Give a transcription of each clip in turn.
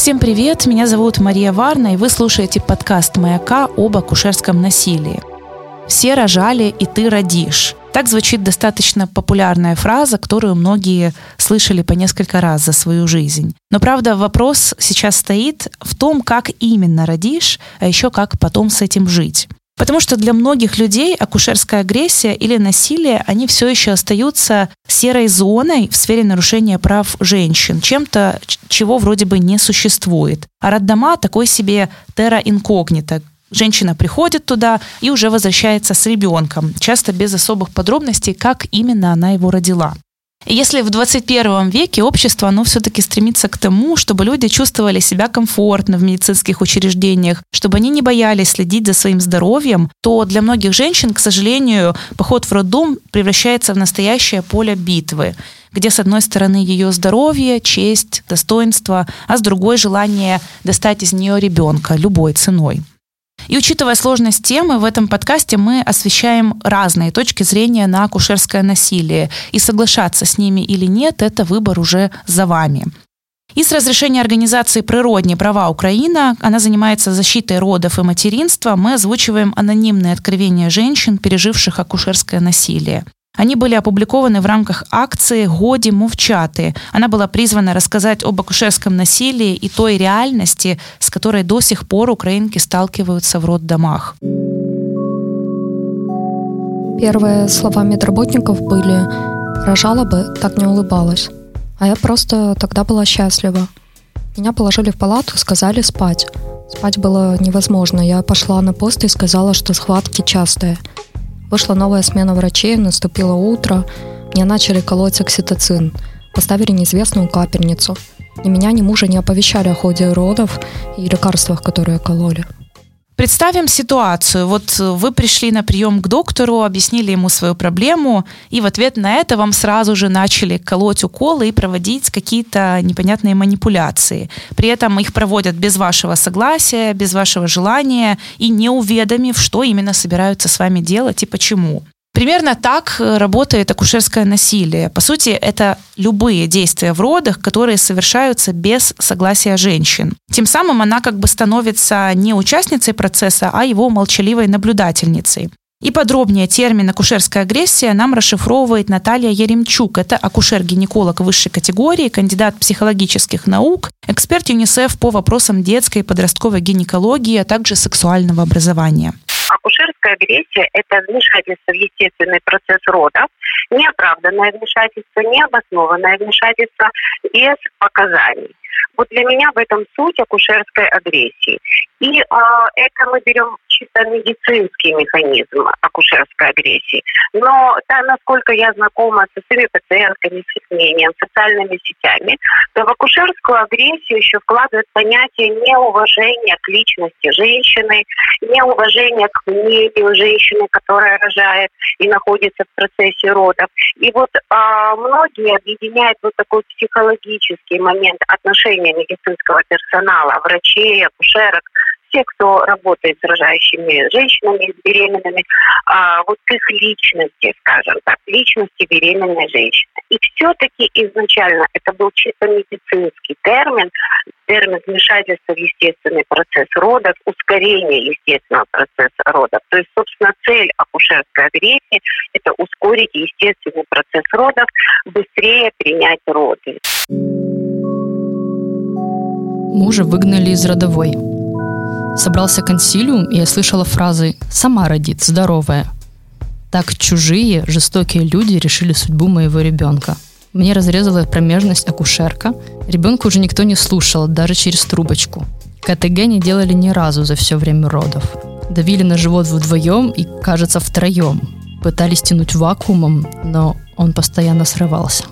Всем привет, меня зовут Мария Варна, и вы слушаете подкаст «Маяка» об акушерском насилии. «Все рожали, и ты родишь». Так звучит достаточно популярная фраза, которую многие слышали по несколько раз за свою жизнь. Но правда вопрос сейчас стоит в том, как именно родишь, а еще как потом с этим жить. Потому что для многих людей акушерская агрессия или насилие, они все еще остаются серой зоной в сфере нарушения прав женщин, чем-то, чего вроде бы не существует. А роддома такой себе терра инкогнито, Женщина приходит туда и уже возвращается с ребенком, часто без особых подробностей, как именно она его родила. Если в 21 веке общество, оно все-таки стремится к тому, чтобы люди чувствовали себя комфортно в медицинских учреждениях, чтобы они не боялись следить за своим здоровьем, то для многих женщин, к сожалению, поход в роддом превращается в настоящее поле битвы где с одной стороны ее здоровье, честь, достоинство, а с другой желание достать из нее ребенка любой ценой. И учитывая сложность темы, в этом подкасте мы освещаем разные точки зрения на акушерское насилие. И соглашаться с ними или нет, это выбор уже за вами. И с разрешения организации «Природные права Украина», она занимается защитой родов и материнства, мы озвучиваем анонимные откровения женщин, переживших акушерское насилие. Они были опубликованы в рамках акции «Годи мовчаты». Она была призвана рассказать об акушерском насилии и той реальности, с которой до сих пор украинки сталкиваются в роддомах. Первые слова медработников были «рожала бы, так не улыбалась». А я просто тогда была счастлива. Меня положили в палату, сказали спать. Спать было невозможно. Я пошла на пост и сказала, что схватки частые – Вышла новая смена врачей, наступило утро, мне начали колоть окситоцин, поставили неизвестную капельницу. Ни меня, ни мужа не оповещали о ходе родов и лекарствах, которые кололи. Представим ситуацию. Вот вы пришли на прием к доктору, объяснили ему свою проблему, и в ответ на это вам сразу же начали колоть уколы и проводить какие-то непонятные манипуляции. При этом их проводят без вашего согласия, без вашего желания и не уведомив, что именно собираются с вами делать и почему. Примерно так э, работает акушерское насилие. По сути, это любые действия в родах, которые совершаются без согласия женщин. Тем самым она как бы становится не участницей процесса, а его молчаливой наблюдательницей. И подробнее термин акушерская агрессия нам расшифровывает Наталья Еремчук. Это акушер-гинеколог высшей категории, кандидат психологических наук, эксперт ЮНИСЕФ по вопросам детской и подростковой гинекологии, а также сексуального образования. Акушерская агрессия – это вмешательство в естественный процесс родов, неоправданное вмешательство, необоснованное вмешательство без показаний. Вот для меня в этом суть акушерской агрессии. И а, это мы берем чисто медицинский механизм акушерской агрессии. Но да, насколько я знакома со своими пациентками, с мнением, социальными сетями, то в акушерскую агрессию еще вкладывает понятие неуважения к личности женщины, неуважения к мнению женщины, которая рожает и находится в процессе родов. И вот а, многие объединяют вот такой психологический момент отношения медицинского персонала, врачей, акушерок, все, кто работает с рожающими женщинами, с беременными, а, вот их личности, скажем так, личности беременной женщины. И все-таки изначально это был чисто медицинский термин, термин вмешательства в естественный процесс родов, ускорение естественного процесса родов. То есть, собственно, цель акушерской агрессии – это ускорить естественный процесс родов, быстрее принять роды. Мужа выгнали из родовой. Собрался консилиум, и я слышала фразы «сама родит, здоровая». Так чужие, жестокие люди решили судьбу моего ребенка. Мне разрезала промежность акушерка. Ребенка уже никто не слушал, даже через трубочку. КТГ не делали ни разу за все время родов. Давили на живот вдвоем и, кажется, втроем. Пытались тянуть вакуумом, но он постоянно срывался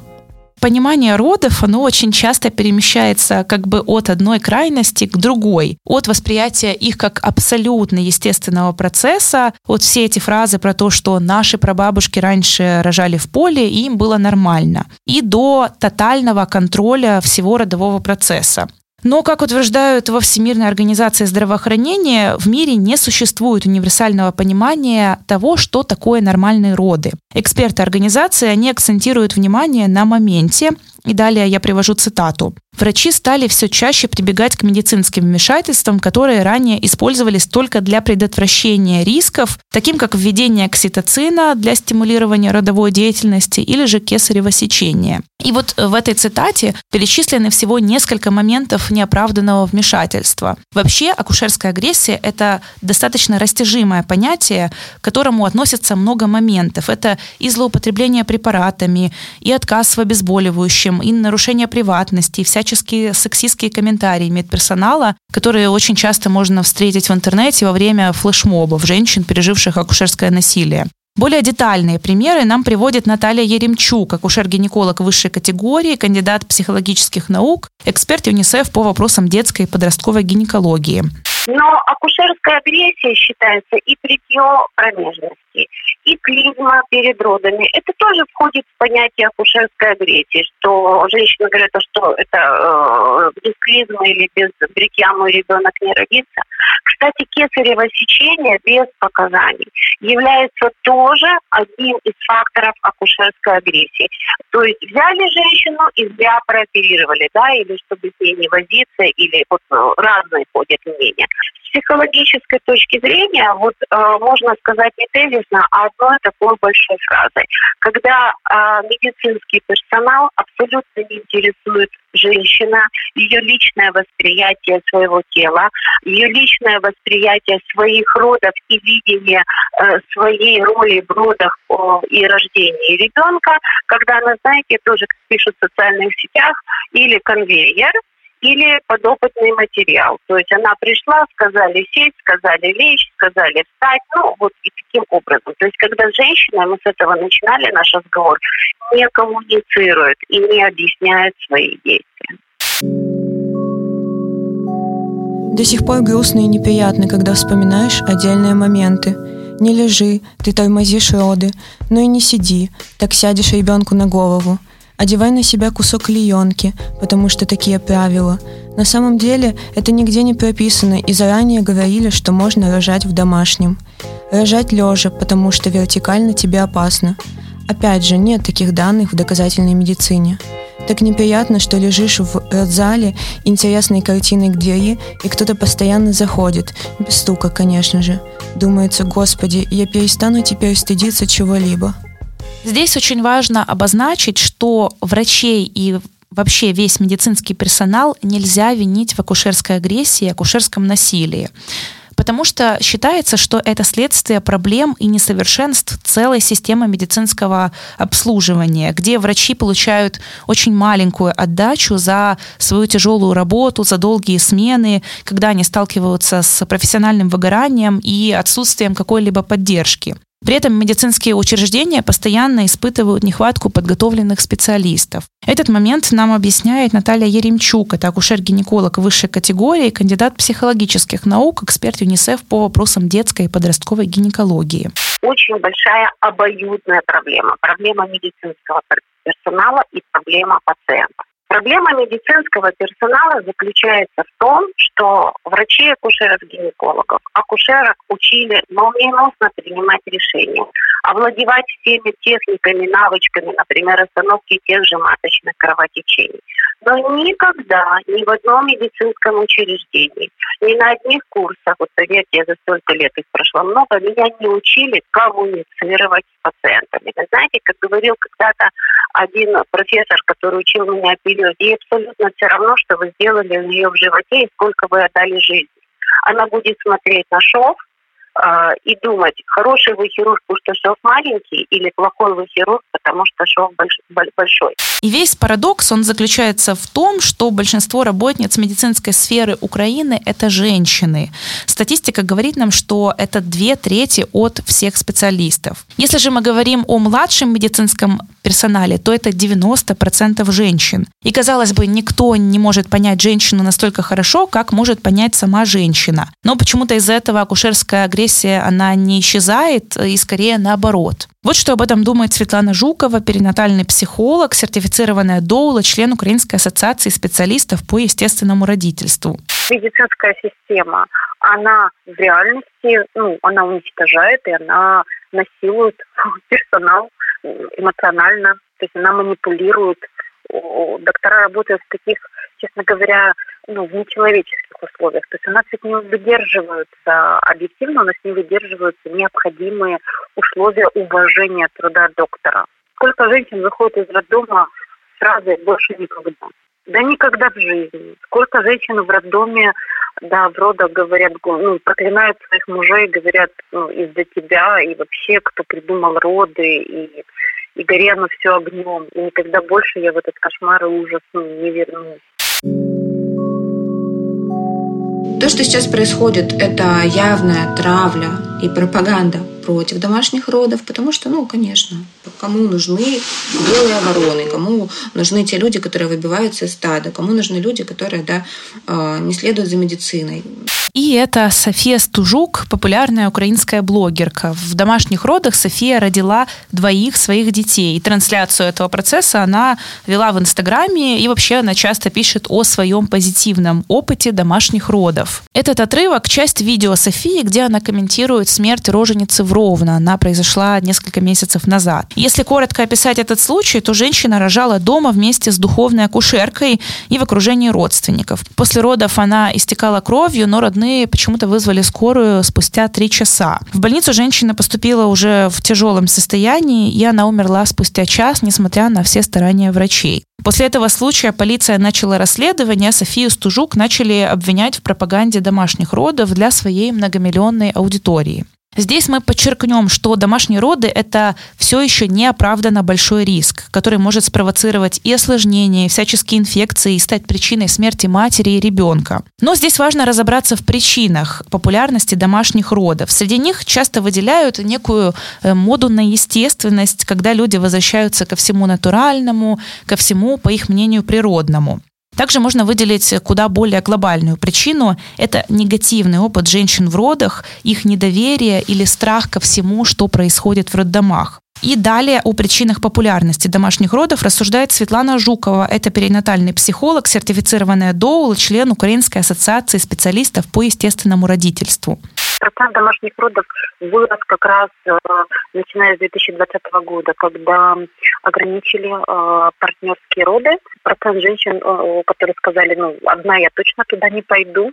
понимание родов, оно очень часто перемещается как бы от одной крайности к другой, от восприятия их как абсолютно естественного процесса, вот все эти фразы про то, что наши прабабушки раньше рожали в поле, и им было нормально, и до тотального контроля всего родового процесса. Но, как утверждают во Всемирной организации здравоохранения, в мире не существует универсального понимания того, что такое нормальные роды. Эксперты организации, они акцентируют внимание на моменте, и далее я привожу цитату. Врачи стали все чаще прибегать к медицинским вмешательствам, которые ранее использовались только для предотвращения рисков, таким как введение окситоцина для стимулирования родовой деятельности или же кесарево сечение. И вот в этой цитате перечислены всего несколько моментов неоправданного вмешательства. Вообще, акушерская агрессия – это достаточно растяжимое понятие, к которому относятся много моментов. Это и злоупотребление препаратами, и отказ в обезболивающем, и нарушение приватности, и всяческие сексистские комментарии медперсонала, которые очень часто можно встретить в интернете во время флешмобов женщин, переживших акушерское насилие. Более детальные примеры нам приводит Наталья Еремчук, акушер-гинеколог высшей категории, кандидат психологических наук, эксперт ЮНИСЕФ по вопросам детской и подростковой гинекологии. Но акушерская агрессия считается и притье промежности, и клизма перед родами. Это тоже входит в понятие акушерской агрессии, что женщина говорит, что это э, без клизмы или без бритья мой ребенок не родится. Кстати, кесарево сечение без показаний является тоже одним из факторов акушерской агрессии. То есть взяли женщину и зря прооперировали, да, или чтобы с ней не возиться, или вот э, разные ходят мнения. С психологической точки зрения, вот э, можно сказать не тезисно, а одной такой большой фразой. Когда э, медицинский персонал абсолютно не интересует женщина, ее личное восприятие своего тела, ее личное восприятие своих родов и видение э, своей роли в родах э, и рождении ребенка, когда она, знаете, тоже, как пишут в социальных сетях, или конвейер, или подопытный материал. То есть она пришла, сказали сесть, сказали лечь, сказали встать, ну вот и таким образом. То есть когда женщина, мы с этого начинали наш разговор, не коммуницирует и не объясняет свои действия. До сих пор грустно и неприятно, когда вспоминаешь отдельные моменты. Не лежи, ты тормозишь роды, но и не сиди, так сядешь ребенку на голову. Одевай на себя кусок клеенки, потому что такие правила. На самом деле это нигде не прописано и заранее говорили, что можно рожать в домашнем. Рожать лежа, потому что вертикально тебе опасно. Опять же, нет таких данных в доказательной медицине. Так неприятно, что лежишь в родзале интересной картиной к двери, и кто-то постоянно заходит, без стука, конечно же. Думается, господи, я перестану теперь стыдиться чего-либо. Здесь очень важно обозначить, что врачей и вообще весь медицинский персонал нельзя винить в акушерской агрессии акушерском насилии потому что считается, что это следствие проблем и несовершенств целой системы медицинского обслуживания, где врачи получают очень маленькую отдачу за свою тяжелую работу, за долгие смены, когда они сталкиваются с профессиональным выгоранием и отсутствием какой-либо поддержки. При этом медицинские учреждения постоянно испытывают нехватку подготовленных специалистов. Этот момент нам объясняет Наталья Еремчук, это акушер-гинеколог высшей категории, кандидат психологических наук, эксперт ЮНИСЕФ по вопросам детской и подростковой гинекологии. Очень большая обоюдная проблема. Проблема медицинского персонала и проблема пациента. Проблема медицинского персонала заключается в том, что врачи акушеров-гинекологов, акушерок учили молниеносно принимать решения, овладевать всеми техниками, навычками, например, остановки тех же маточных кровотечений. Но никогда ни в одном медицинском учреждении, ни на одних курсах, вот поверьте, я за столько лет их прошло много, меня не учили коммуницировать с пациентами. Вы знаете, как говорил когда-то один профессор, который учил меня период, ей абсолютно все равно, что вы сделали у нее в животе и сколько вы отдали жизни. Она будет смотреть на шов, и думать, хороший вы хирург, потому что шов маленький, или плохой вы хирург, потому что шов большой. И весь парадокс, он заключается в том, что большинство работниц медицинской сферы Украины – это женщины. Статистика говорит нам, что это две трети от всех специалистов. Если же мы говорим о младшем медицинском персонале, то это 90% женщин. И, казалось бы, никто не может понять женщину настолько хорошо, как может понять сама женщина. Но почему-то из-за этого акушерская агрессия, она не исчезает, и скорее наоборот. Вот что об этом думает Светлана Жукова, перинатальный психолог, сертифицированная доула, член Украинской ассоциации специалистов по естественному родительству. Медицинская система, она в реальности, ну, она уничтожает и она насилует персонал эмоционально, то есть она манипулирует. Доктора работают в таких честно говоря, ну, в нечеловеческих условиях. То есть у нас ведь не выдерживаются объективно, у нас не выдерживаются необходимые условия уважения труда доктора. Сколько женщин выходит из роддома сразу больше никогда? Да никогда в жизни. Сколько женщин в роддоме, да, в родах говорят, ну, проклинают своих мужей, говорят, ну, из-за тебя, и вообще, кто придумал роды, и, и горя на все огнем. И никогда больше я в этот кошмар и ужас ну, не вернусь. То, что сейчас происходит, это явная травля и пропаганда против домашних родов, потому что, ну, конечно, кому нужны белые вороны, кому нужны те люди, которые выбиваются из стада, кому нужны люди, которые, да, э, не следуют за медициной. И это София Стужук, популярная украинская блогерка. В домашних родах София родила двоих своих детей. И трансляцию этого процесса она вела в Инстаграме, и вообще она часто пишет о своем позитивном опыте домашних родов. Этот отрывок – часть видео Софии, где она комментирует смерть роженицы в Ровно. Она произошла несколько месяцев назад. Если коротко описать этот случай, то женщина рожала дома вместе с духовной акушеркой и в окружении родственников. После родов она истекала кровью, но родные почему-то вызвали скорую спустя три часа. В больницу женщина поступила уже в тяжелом состоянии, и она умерла спустя час, несмотря на все старания врачей. После этого случая полиция начала расследование, Софию Стужук начали обвинять в пропаганде домашних родов для своей многомиллионной аудитории. Здесь мы подчеркнем, что домашние роды – это все еще неоправданно большой риск, который может спровоцировать и осложнения, и всяческие инфекции, и стать причиной смерти матери и ребенка. Но здесь важно разобраться в причинах популярности домашних родов. Среди них часто выделяют некую э, моду на естественность, когда люди возвращаются ко всему натуральному, ко всему, по их мнению, природному. Также можно выделить куда более глобальную причину. Это негативный опыт женщин в родах, их недоверие или страх ко всему, что происходит в роддомах. И далее о причинах популярности домашних родов рассуждает Светлана Жукова. Это перинатальный психолог, сертифицированная ДОУЛ, член Украинской ассоциации специалистов по естественному родительству. Процент домашних родов вырос как раз э, начиная с 2020 года, когда ограничили э, партнерские роды. Процент женщин, э, которые сказали, ну, одна я точно туда не пойду,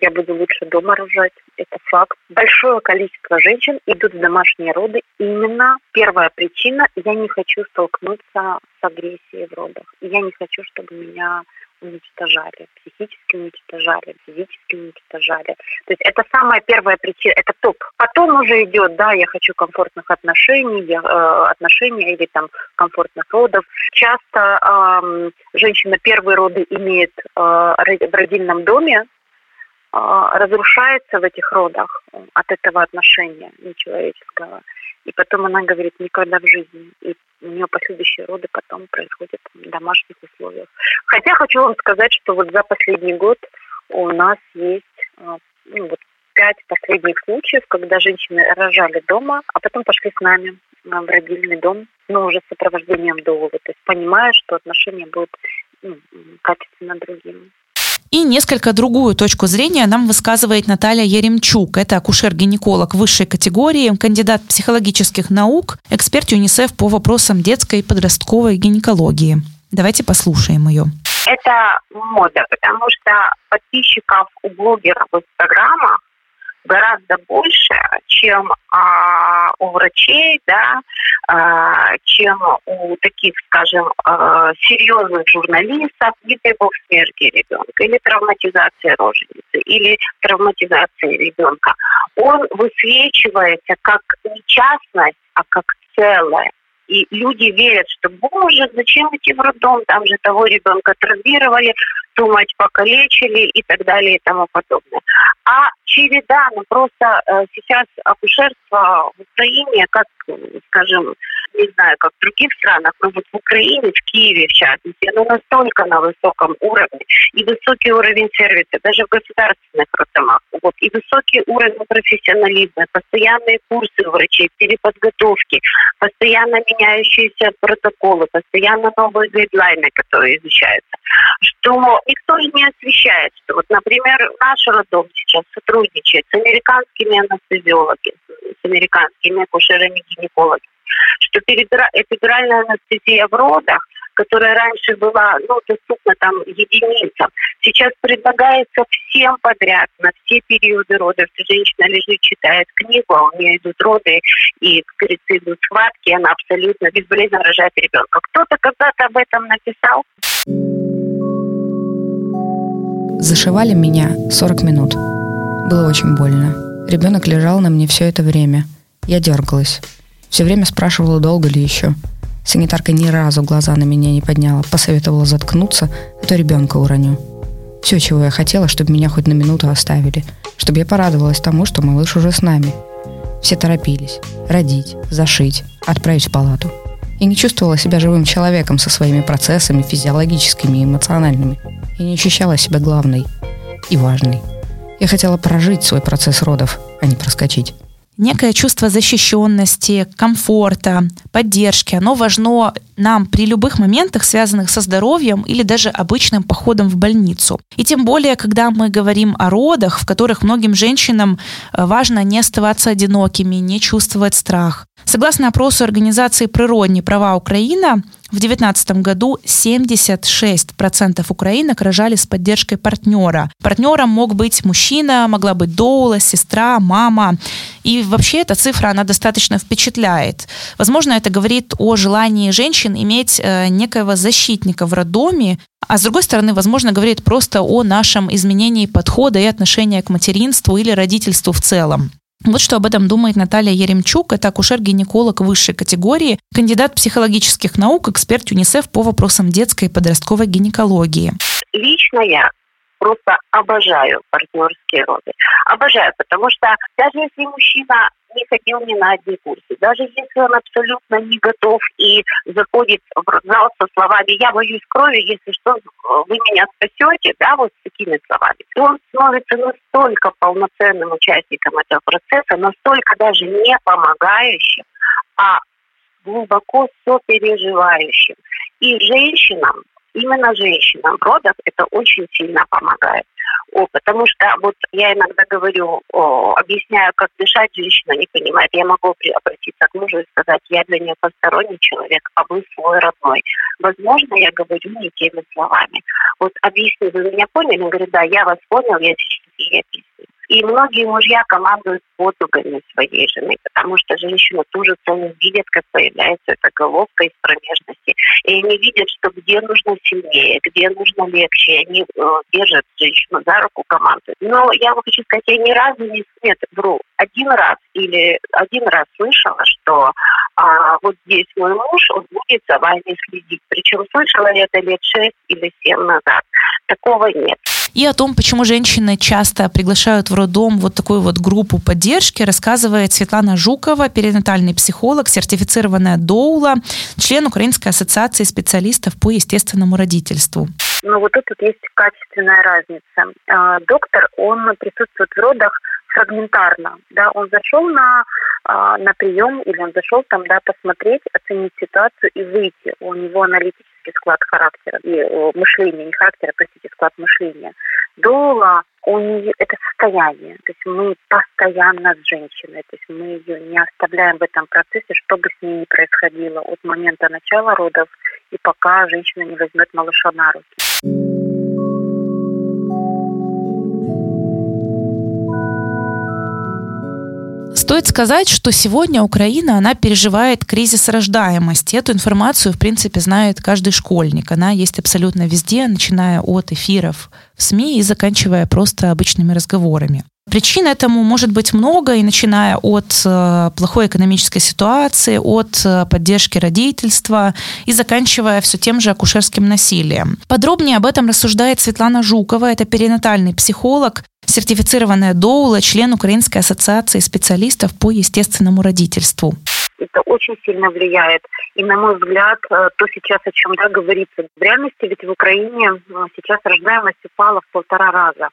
я буду лучше дома рожать. Это факт. Большое количество женщин идут в домашние роды. Именно первая причина – я не хочу столкнуться с агрессией в родах. Я не хочу, чтобы меня уничтожали, психически уничтожали, физически уничтожали. То есть это самая первая причина, это топ. Потом уже идет, да, я хочу комфортных отношений, я, э, отношений или там комфортных родов. Часто э, женщина первые роды имеет э, в родильном доме, разрушается в этих родах от этого отношения нечеловеческого. И потом она говорит, никогда в жизни. И у нее последующие роды потом происходят в домашних условиях. Хотя хочу вам сказать, что вот за последний год у нас есть а, ну, вот пять последних случаев, когда женщины рожали дома, а потом пошли с нами в родильный дом, но уже с сопровождением доула, то есть понимая, что отношения будут ну, качественно другими. И несколько другую точку зрения нам высказывает Наталья Еремчук. Это акушер-гинеколог высшей категории, кандидат психологических наук, эксперт ЮНИСЕФ по вопросам детской и подростковой гинекологии. Давайте послушаем ее. Это мода, потому что подписчиков у блогеров в Инстаграмах гораздо больше, чем а, у врачей, да, а, чем у таких, скажем, а, серьезных журналистов, не дай бог смерти ребенка, или травматизации роженицы, или травматизации ребенка. Он высвечивается как не частность, а как целое. И люди верят, что, боже, зачем идти в роддом, там же того ребенка травмировали, ту мать покалечили и так далее и тому подобное. А череда, ну просто э, сейчас акушерство в Украине, как, скажем, не знаю, как в других странах, но вот в Украине, в Киеве в частности, оно настолько на высоком уровне, и высокий уровень сервиса, даже в государственных роддомах, вот, и высокий уровень профессионализма, постоянные курсы врачей, переподготовки, постоянно меняющиеся протоколы, постоянно новые гайдлайны, которые изучаются, что никто и не освещает, что вот, например, наш роддом сейчас сотрудничает с американскими анестезиологами, с американскими акушерами-гинекологами, что эпидуральная анестезия в родах которая раньше была ну, доступна там единицам, сейчас предлагается всем подряд на все периоды родов. Женщина лежит, читает книгу, а у нее идут роды, и, как идут схватки, она абсолютно безболезненно рожает ребенка. Кто-то когда-то об этом написал. Зашивали меня 40 минут. Было очень больно. Ребенок лежал на мне все это время. Я дергалась. Все время спрашивала, долго ли еще. Санитарка ни разу глаза на меня не подняла, посоветовала заткнуться, а то ребенка уроню. Все, чего я хотела, чтобы меня хоть на минуту оставили, чтобы я порадовалась тому, что малыш уже с нами. Все торопились. Родить, зашить, отправить в палату. И не чувствовала себя живым человеком со своими процессами физиологическими и эмоциональными. И не ощущала себя главной и важной. Я хотела прожить свой процесс родов, а не проскочить некое чувство защищенности, комфорта, поддержки, оно важно нам при любых моментах, связанных со здоровьем или даже обычным походом в больницу. И тем более, когда мы говорим о родах, в которых многим женщинам э, важно не оставаться одинокими, не чувствовать страх. Согласно опросу организации «Природные права Украина», в 2019 году 76% украинок рожали с поддержкой партнера. Партнером мог быть мужчина, могла быть доула, сестра, мама. И вообще эта цифра, она достаточно впечатляет. Возможно, это говорит о желании женщин иметь э, некоего защитника в роддоме, а с другой стороны, возможно, говорит просто о нашем изменении подхода и отношения к материнству или родительству в целом. Вот что об этом думает Наталья Еремчук. Это акушер-гинеколог высшей категории, кандидат психологических наук, эксперт ЮНИСЕФ по вопросам детской и подростковой гинекологии. Лично я просто обожаю партнерские роды. Обожаю, потому что даже если мужчина не ходил ни на одни курсы, даже если он абсолютно не готов и заходит в родзал со словами «я боюсь крови, если что, вы меня спасете», да, вот с такими словами, то он становится настолько полноценным участником этого процесса, настолько даже не помогающим, а глубоко сопереживающим. И женщинам именно женщинам в родах это очень сильно помогает. О, потому что вот я иногда говорю, о, объясняю, как дышать, женщина не понимает. Я могу обратиться к мужу и сказать, я для нее посторонний человек, а вы свой родной. Возможно, я говорю не теми словами. Вот объясни, вы меня поняли? Он говорит, да, я вас понял, я сейчас ей объясню. И многие мужья командуют подругами своей жены, потому что женщина тоже цену видят, как появляется эта головка из промежности. И они видят, что где нужно сильнее, где нужно легче. Они э, держат женщину за руку, команду. Но я вам хочу сказать, я ни разу не... Нет, вру. Один раз или один раз слышала, что а, вот здесь мой муж, он будет за вами следить. Причем слышала я это лет шесть или семь назад. Такого нет. И о том, почему женщины часто приглашают в роддом вот такую вот группу поддержки, рассказывает Светлана Жукова, перинатальный психолог, сертифицированная доула, член Украинской ассоциации специалистов по естественному родительству. Ну вот тут есть качественная разница. А, доктор, он присутствует в родах фрагментарно. Да, он зашел на, а, на прием или он зашел там, да, посмотреть, оценить ситуацию и выйти. У него аналитический склад характера и мышления, не характера, простите, склад мышления. Дола у нее это состояние. То есть мы постоянно с женщиной, то есть мы ее не оставляем в этом процессе, что бы с ней ни происходило от момента начала родов и пока женщина не возьмет малыша на руки. Стоит сказать, что сегодня Украина, она переживает кризис рождаемости. Эту информацию, в принципе, знает каждый школьник. Она есть абсолютно везде, начиная от эфиров в СМИ и заканчивая просто обычными разговорами. Причин этому может быть много, и начиная от э, плохой экономической ситуации, от э, поддержки родительства и заканчивая все тем же акушерским насилием. Подробнее об этом рассуждает Светлана Жукова, это перинатальный психолог, сертифицированная доула, член Украинской ассоциации специалистов по естественному родительству. Это очень сильно влияет. И, на мой взгляд, э, то сейчас, о чем да, говорится, в реальности ведь в Украине э, сейчас рождаемость упала в полтора раза.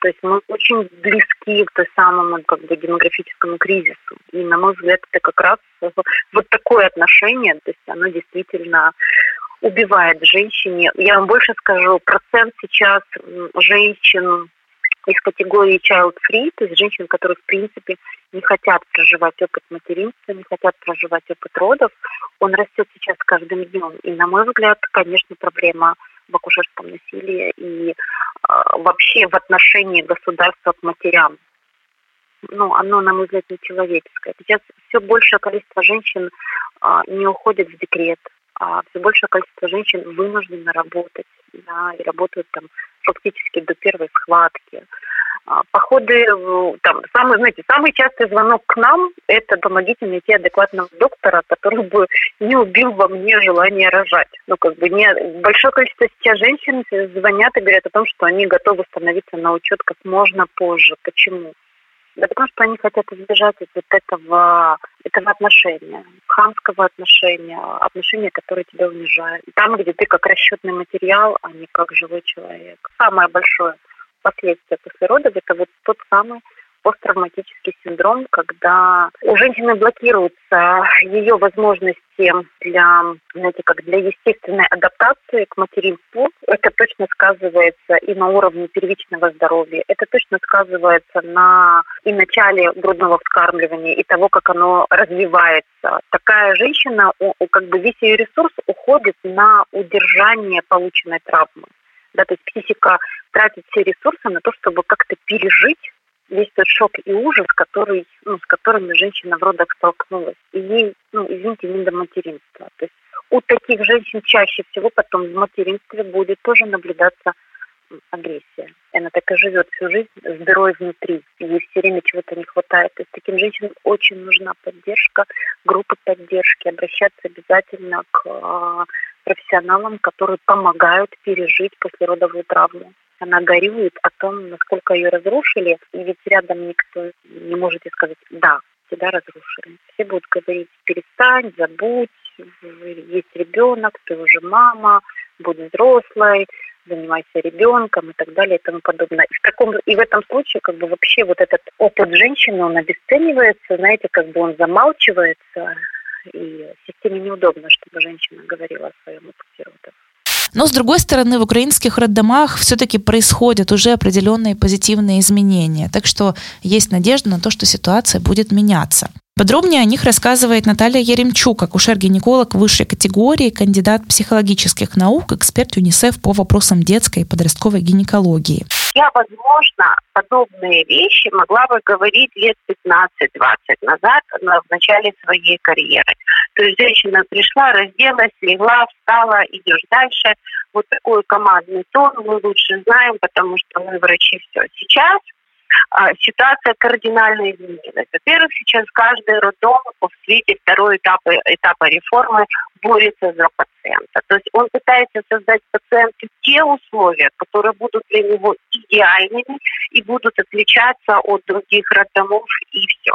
То есть мы очень близки к той самому как бы, демографическому кризису. И, на мой взгляд, это как раз вот такое отношение, то есть оно действительно убивает женщине. Я вам больше скажу, процент сейчас женщин из категории child-free, то есть женщин, которые, в принципе, не хотят проживать опыт материнства, не хотят проживать опыт родов, он растет сейчас каждым днем. И, на мой взгляд, конечно, проблема в акушерском насилии и э, вообще в отношении государства к матерям. Ну, оно, на мой взгляд, нечеловеческое. Сейчас все большее количество женщин э, не уходит в декрет, а все большее количество женщин вынуждены работать, да, и работают там фактически до первой схватки. А, походы, там, самый, знаете, самый частый звонок к нам – это помогите найти адекватного доктора, который бы не убил во мне желание рожать. Ну, как бы не... Большое количество сейчас женщин звонят и говорят о том, что они готовы становиться на учет как можно позже. Почему? Да потому что они хотят избежать вот этого, этого отношения, хамского отношения, отношения, которое тебя унижает. Там, где ты как расчетный материал, а не как живой человек. Самое большое последствия после родов – это вот тот самый посттравматический синдром, когда у женщины блокируются ее возможности для, знаете, как для естественной адаптации к материнству. Это точно сказывается и на уровне первичного здоровья, это точно сказывается на и начале грудного вскармливания, и того, как оно развивается. Такая женщина, как бы весь ее ресурс уходит на удержание полученной травмы. Да, то есть психика тратит все ресурсы на то, чтобы как-то пережить весь тот шок и ужас, который, ну, с которыми женщина в родах столкнулась. И ей, ну, извините, не до материнства. То есть у таких женщин чаще всего потом в материнстве будет тоже наблюдаться агрессия. Она так и живет всю жизнь с дырой внутри. Ей все время чего-то не хватает. То есть таким женщинам очень нужна поддержка, группы поддержки. Обращаться обязательно к э, профессионалам, которые помогают пережить послеродовую травму она горюет о том, насколько ее разрушили, и ведь рядом никто не может ей сказать «да, тебя разрушили». Все будут говорить «перестань, забудь, есть ребенок, ты уже мама, будь взрослой, занимайся ребенком и так далее и тому подобное. И в, таком, и в этом случае как бы вообще вот этот опыт женщины, он обесценивается, знаете, как бы он замалчивается, и системе неудобно, чтобы женщина говорила о своем опыте родов. Но, с другой стороны, в украинских роддомах все-таки происходят уже определенные позитивные изменения. Так что есть надежда на то, что ситуация будет меняться. Подробнее о них рассказывает Наталья Еремчук, акушер-гинеколог высшей категории, кандидат психологических наук, эксперт юнисеф по вопросам детской и подростковой гинекологии. Я, возможно, подобные вещи могла бы говорить лет 15-20 назад, в начале своей карьеры. То есть женщина пришла, разделась, легла, встала, идешь дальше. Вот такой командный тон мы лучше знаем, потому что мы врачи все. Сейчас ситуация кардинально изменилась. Во-первых, сейчас каждый роддом в свете второй этапа, этапа реформы борется за пациента. То есть он пытается создать пациенту те условия, которые будут для него идеальными и будут отличаться от других роддомов и все.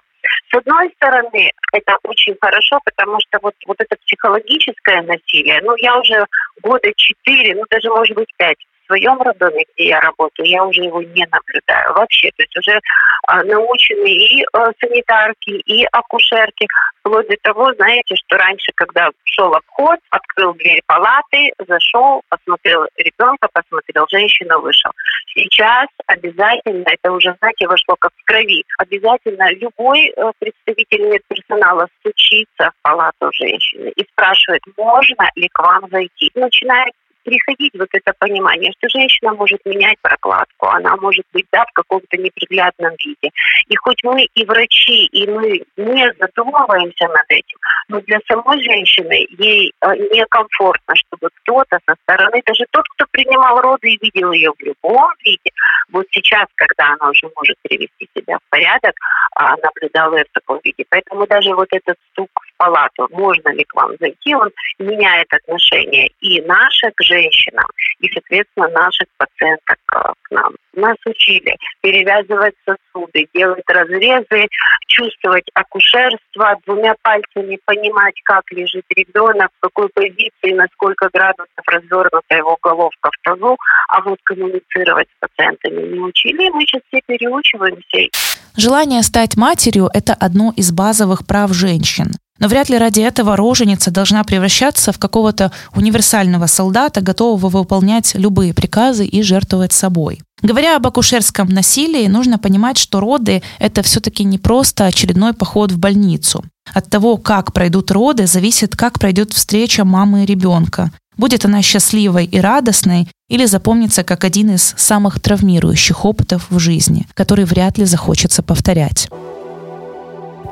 С одной стороны, это очень хорошо, потому что вот, вот это психологическое насилие, ну, я уже года четыре, ну, даже, может быть, пять своем роддоме, где я работаю, я уже его не наблюдаю вообще. То есть уже а, научены и а, санитарки, и акушерки, вплоть до того, знаете, что раньше, когда шел обход, открыл дверь палаты, зашел, посмотрел ребенка, посмотрел женщину, вышел. Сейчас обязательно, это уже, знаете, вошло как в крови, обязательно любой э, представитель медперсонала стучится в палату женщины и спрашивает, можно ли к вам зайти. Начинает приходить вот это понимание, что женщина может менять прокладку, она может быть да, в каком-то неприглядном виде. И хоть мы и врачи, и мы не задумываемся над этим, но для самой женщины ей э, некомфортно, чтобы кто-то со стороны, даже тот, кто принимал роды и видел ее в любом виде, вот сейчас, когда она уже может привести себя в порядок, а, наблюдал ее в таком виде. Поэтому даже вот этот стук палату, можно ли к вам зайти, он меняет отношение и наше к женщинам, и, соответственно, наших пациенток к нам. Нас учили перевязывать сосуды, делать разрезы, чувствовать акушерство двумя пальцами, понимать, как лежит ребенок, в какой позиции, на сколько градусов развернута его головка в тазу, а вот коммуницировать с пациентами не учили, мы сейчас все переучиваемся. Желание стать матерью – это одно из базовых прав женщин. Но вряд ли ради этого роженица должна превращаться в какого-то универсального солдата, готового выполнять любые приказы и жертвовать собой. Говоря об акушерском насилии, нужно понимать, что роды – это все-таки не просто очередной поход в больницу. От того, как пройдут роды, зависит, как пройдет встреча мамы и ребенка. Будет она счастливой и радостной или запомнится как один из самых травмирующих опытов в жизни, который вряд ли захочется повторять.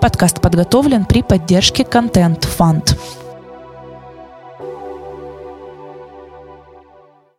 Подкаст подготовлен при поддержке Content Fund.